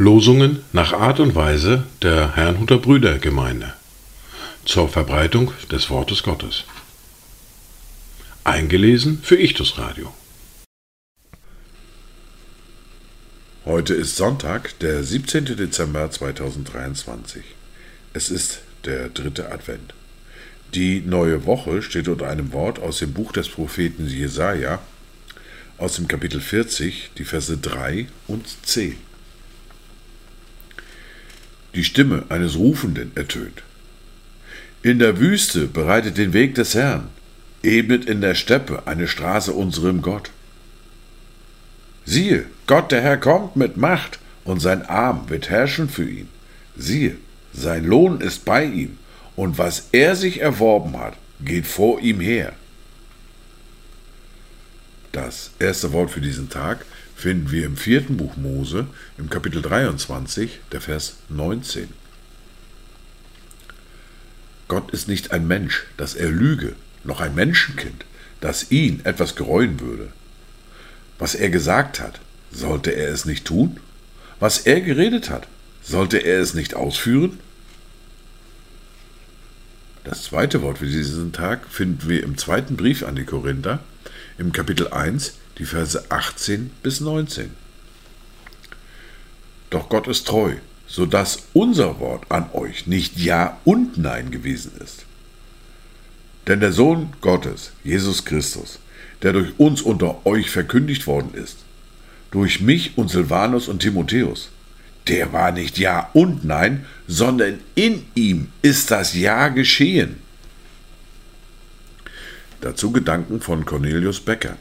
Losungen nach Art und Weise der Herrnhuter Brüdergemeinde zur Verbreitung des Wortes Gottes. Eingelesen für Ichtus Radio. Heute ist Sonntag, der 17. Dezember 2023. Es ist der dritte Advent. Die neue Woche steht unter einem Wort aus dem Buch des Propheten Jesaja, aus dem Kapitel 40, die Verse 3 und 10. Die Stimme eines Rufenden ertönt. In der Wüste bereitet den Weg des Herrn, ebnet in der Steppe eine Straße unserem Gott. Siehe, Gott der Herr kommt mit Macht, und sein Arm wird herrschen für ihn. Siehe, sein Lohn ist bei ihm, und was er sich erworben hat, geht vor ihm her. Das erste Wort für diesen Tag finden wir im vierten Buch Mose, im Kapitel 23, der Vers 19. Gott ist nicht ein Mensch, dass er lüge, noch ein Menschenkind, das ihn etwas gereuen würde. Was er gesagt hat, sollte er es nicht tun? Was er geredet hat, sollte er es nicht ausführen? Das zweite Wort für diesen Tag finden wir im zweiten Brief an die Korinther, im Kapitel 1, die Verse 18 bis 19. Doch Gott ist treu, so dass unser Wort an euch nicht Ja und Nein gewesen ist. Denn der Sohn Gottes, Jesus Christus, der durch uns unter euch verkündigt worden ist, durch mich und Silvanus und Timotheus, der war nicht Ja und Nein, sondern in ihm ist das Ja geschehen. Dazu Gedanken von Cornelius Becker.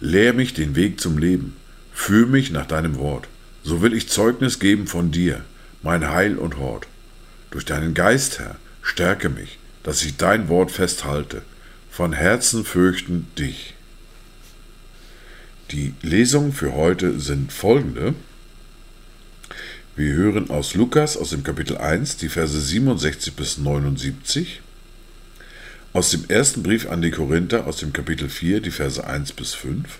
Lehr mich den Weg zum Leben, führ mich nach deinem Wort, so will ich Zeugnis geben von dir, mein Heil und Hort. Durch deinen Geist, Herr, stärke mich, dass ich dein Wort festhalte, von Herzen fürchten dich. Die Lesungen für heute sind folgende. Wir hören aus Lukas aus dem Kapitel 1 die Verse 67 bis 79. Aus dem ersten Brief an die Korinther aus dem Kapitel 4, die Verse 1 bis 5.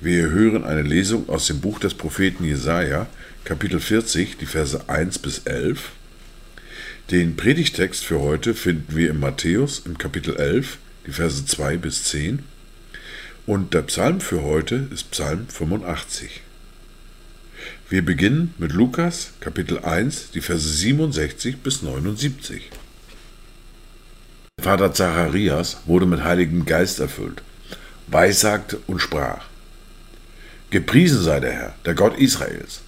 Wir hören eine Lesung aus dem Buch des Propheten Jesaja, Kapitel 40, die Verse 1 bis 11. Den Predigtext für heute finden wir in Matthäus im Kapitel 11, die Verse 2 bis 10. Und der Psalm für heute ist Psalm 85. Wir beginnen mit Lukas, Kapitel 1, die Verse 67 bis 79. Vater Zacharias wurde mit Heiligem Geist erfüllt, weissagte und sprach: Gepriesen sei der Herr, der Gott Israels,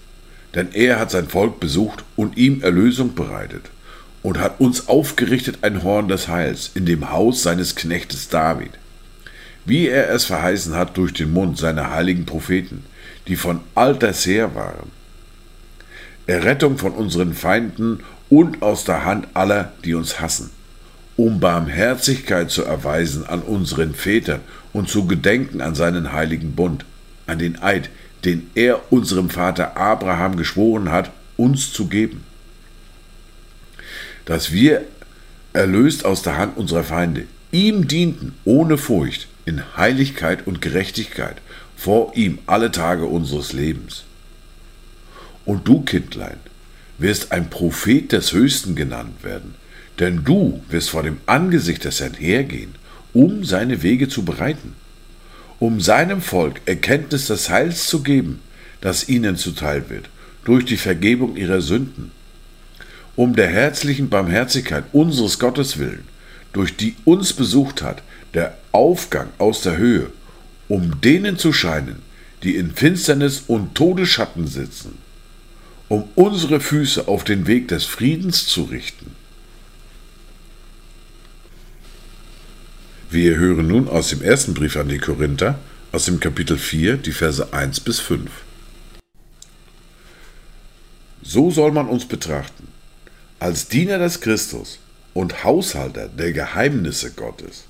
denn er hat sein Volk besucht und ihm Erlösung bereitet und hat uns aufgerichtet ein Horn des Heils in dem Haus seines Knechtes David, wie er es verheißen hat durch den Mund seiner heiligen Propheten, die von alters her waren. Errettung von unseren Feinden und aus der Hand aller, die uns hassen um Barmherzigkeit zu erweisen an unseren Vätern und zu gedenken an seinen heiligen Bund, an den Eid, den er unserem Vater Abraham geschworen hat, uns zu geben. Dass wir, erlöst aus der Hand unserer Feinde, ihm dienten ohne Furcht, in Heiligkeit und Gerechtigkeit, vor ihm alle Tage unseres Lebens. Und du, Kindlein, wirst ein Prophet des Höchsten genannt werden, denn du wirst vor dem Angesicht des Herrn hergehen, um seine Wege zu bereiten, um seinem Volk Erkenntnis des Heils zu geben, das ihnen zuteil wird, durch die Vergebung ihrer Sünden, um der herzlichen Barmherzigkeit unseres Gottes willen, durch die uns besucht hat, der Aufgang aus der Höhe, um denen zu scheinen, die in Finsternis und Todesschatten sitzen, um unsere Füße auf den Weg des Friedens zu richten Wir hören nun aus dem ersten Brief an die Korinther, aus dem Kapitel 4, die Verse 1 bis 5. So soll man uns betrachten, als Diener des Christus und Haushalter der Geheimnisse Gottes.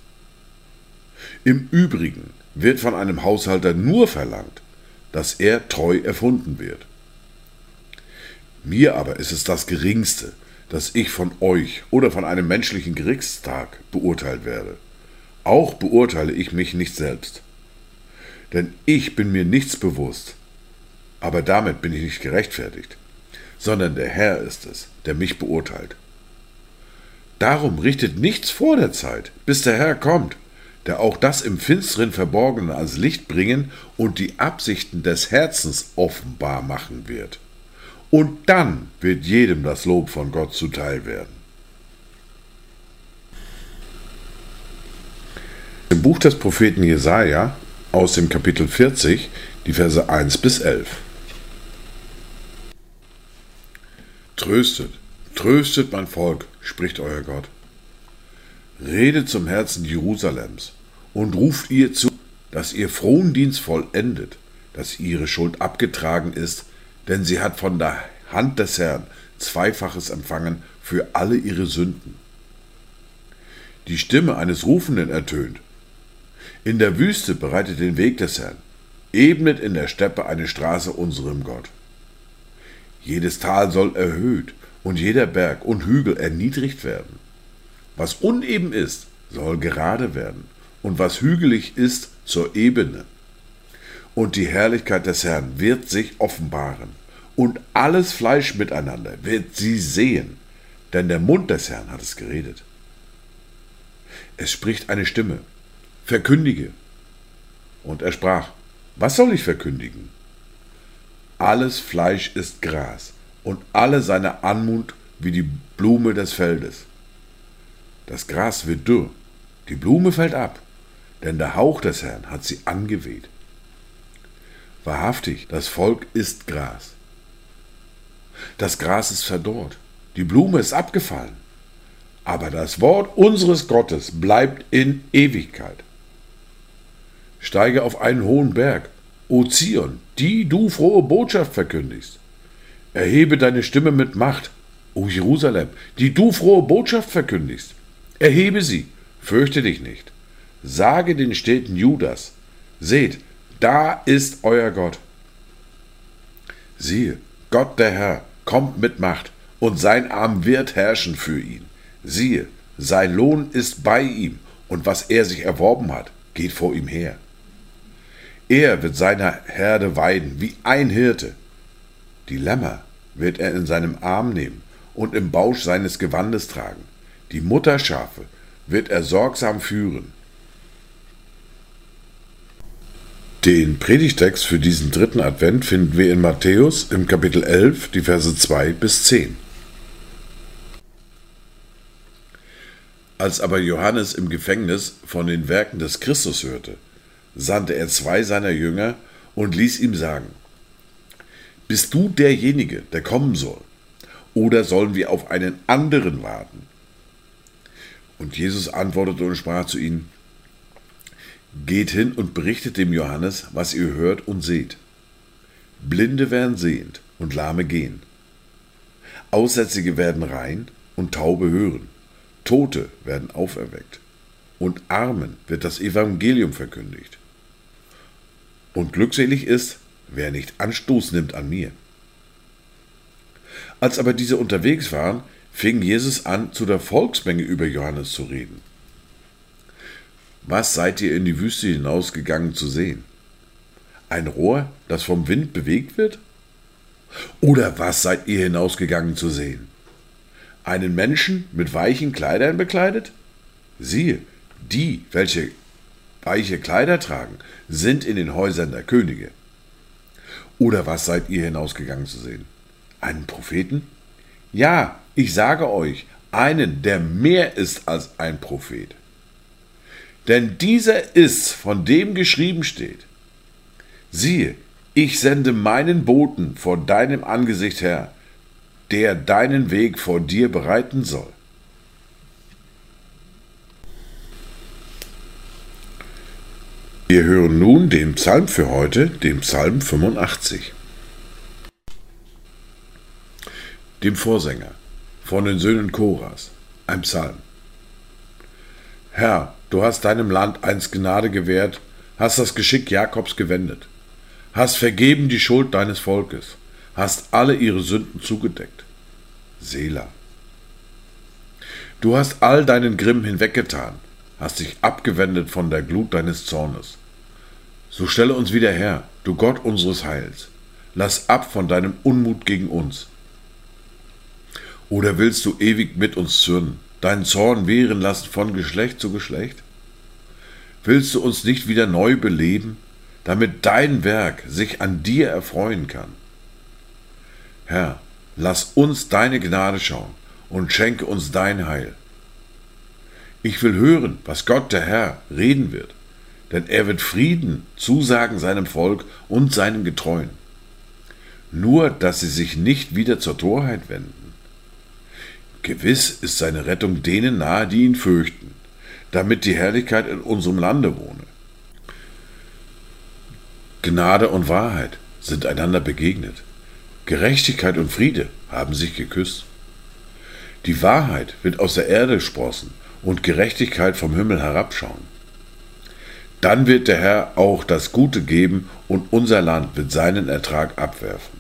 Im Übrigen wird von einem Haushalter nur verlangt, dass er treu erfunden wird. Mir aber ist es das Geringste, dass ich von euch oder von einem menschlichen Gerichtstag beurteilt werde. Auch beurteile ich mich nicht selbst. Denn ich bin mir nichts bewusst. Aber damit bin ich nicht gerechtfertigt, sondern der Herr ist es, der mich beurteilt. Darum richtet nichts vor der Zeit, bis der Herr kommt, der auch das im Finsteren Verborgene als Licht bringen und die Absichten des Herzens offenbar machen wird. Und dann wird jedem das Lob von Gott zuteil werden. Im Buch des Propheten Jesaja aus dem Kapitel 40, die Verse 1 bis 11. Tröstet, tröstet mein Volk, spricht euer Gott. Redet zum Herzen Jerusalems und ruft ihr zu, dass ihr Frondienst vollendet, dass ihre Schuld abgetragen ist, denn sie hat von der Hand des Herrn Zweifaches empfangen für alle ihre Sünden. Die Stimme eines Rufenden ertönt. In der Wüste bereitet den Weg des Herrn, ebnet in der Steppe eine Straße unserem Gott. Jedes Tal soll erhöht und jeder Berg und Hügel erniedrigt werden. Was uneben ist, soll gerade werden, und was hügelig ist, zur Ebene. Und die Herrlichkeit des Herrn wird sich offenbaren, und alles Fleisch miteinander wird sie sehen, denn der Mund des Herrn hat es geredet. Es spricht eine Stimme, verkündige. Und er sprach, was soll ich verkündigen? Alles Fleisch ist Gras und alle seine Anmut wie die Blume des Feldes. Das Gras wird dürr, die Blume fällt ab, denn der Hauch des Herrn hat sie angeweht. Wahrhaftig, das Volk ist Gras. Das Gras ist verdorrt, die Blume ist abgefallen, aber das Wort unseres Gottes bleibt in Ewigkeit. Steige auf einen hohen Berg, O Zion, die du frohe Botschaft verkündigst. Erhebe deine Stimme mit Macht, O Jerusalem, die du frohe Botschaft verkündigst. Erhebe sie, fürchte dich nicht. Sage den Städten Judas, seht, da ist euer Gott. Siehe, Gott der Herr kommt mit Macht, und sein Arm wird herrschen für ihn. Siehe, sein Lohn ist bei ihm, und was er sich erworben hat, geht vor ihm her. Er wird seine Herde weiden wie ein Hirte. Die Lämmer wird er in seinem Arm nehmen und im Bausch seines Gewandes tragen. Die Mutterschafe wird er sorgsam führen. Den Predigtext für diesen dritten Advent finden wir in Matthäus im Kapitel 11, die Verse 2 bis 10. Als aber Johannes im Gefängnis von den Werken des Christus hörte, sandte er zwei seiner Jünger und ließ ihm sagen, Bist du derjenige, der kommen soll? Oder sollen wir auf einen anderen warten? Und Jesus antwortete und sprach zu ihnen, Geht hin und berichtet dem Johannes, was ihr hört und seht. Blinde werden sehend und Lahme gehen. Aussätzige werden rein und Taube hören. Tote werden auferweckt. Und Armen wird das Evangelium verkündigt. Und glückselig ist, wer nicht Anstoß nimmt an mir. Als aber diese unterwegs waren, fing Jesus an, zu der Volksmenge über Johannes zu reden. Was seid ihr in die Wüste hinausgegangen zu sehen? Ein Rohr, das vom Wind bewegt wird? Oder was seid ihr hinausgegangen zu sehen? Einen Menschen mit weichen Kleidern bekleidet? Siehe, die, welche weiche Kleider tragen, sind in den Häusern der Könige. Oder was seid ihr hinausgegangen zu sehen? Einen Propheten? Ja, ich sage euch, einen, der mehr ist als ein Prophet. Denn dieser ist, von dem geschrieben steht, siehe, ich sende meinen Boten vor deinem Angesicht her, der deinen Weg vor dir bereiten soll. Wir hören nun den Psalm für heute, den Psalm 85. Dem Vorsänger von den Söhnen Koras, ein Psalm. Herr, du hast deinem Land einst Gnade gewährt, hast das Geschick Jakobs gewendet, hast vergeben die Schuld deines Volkes, hast alle ihre Sünden zugedeckt. Selah. Du hast all deinen Grimm hinweggetan, hast dich abgewendet von der Glut deines Zornes. So stelle uns wieder her, du Gott unseres Heils. lass ab von deinem Unmut gegen uns. Oder willst du ewig mit uns zürnen, deinen Zorn wehren lassen von Geschlecht zu Geschlecht? Willst du uns nicht wieder neu beleben, damit dein Werk sich an dir erfreuen kann? Herr, lass uns deine Gnade schauen und schenke uns dein Heil. Ich will hören, was Gott der Herr reden wird, denn er wird Frieden zusagen seinem Volk und seinen Getreuen. Nur, dass sie sich nicht wieder zur Torheit wenden. Gewiss ist seine Rettung denen nahe, die ihn fürchten, damit die Herrlichkeit in unserem Lande wohne. Gnade und Wahrheit sind einander begegnet. Gerechtigkeit und Friede haben sich geküsst. Die Wahrheit wird aus der Erde sprossen und Gerechtigkeit vom Himmel herabschauen. Dann wird der Herr auch das Gute geben und unser Land wird seinen Ertrag abwerfen.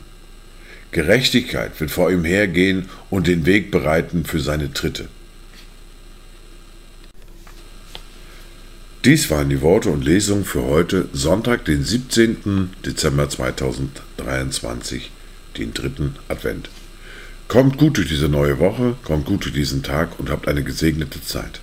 Gerechtigkeit wird vor ihm hergehen und den Weg bereiten für seine Tritte. Dies waren die Worte und Lesungen für heute, Sonntag, den 17. Dezember 2023, den dritten Advent. Kommt gut durch diese neue Woche, kommt gut durch diesen Tag und habt eine gesegnete Zeit.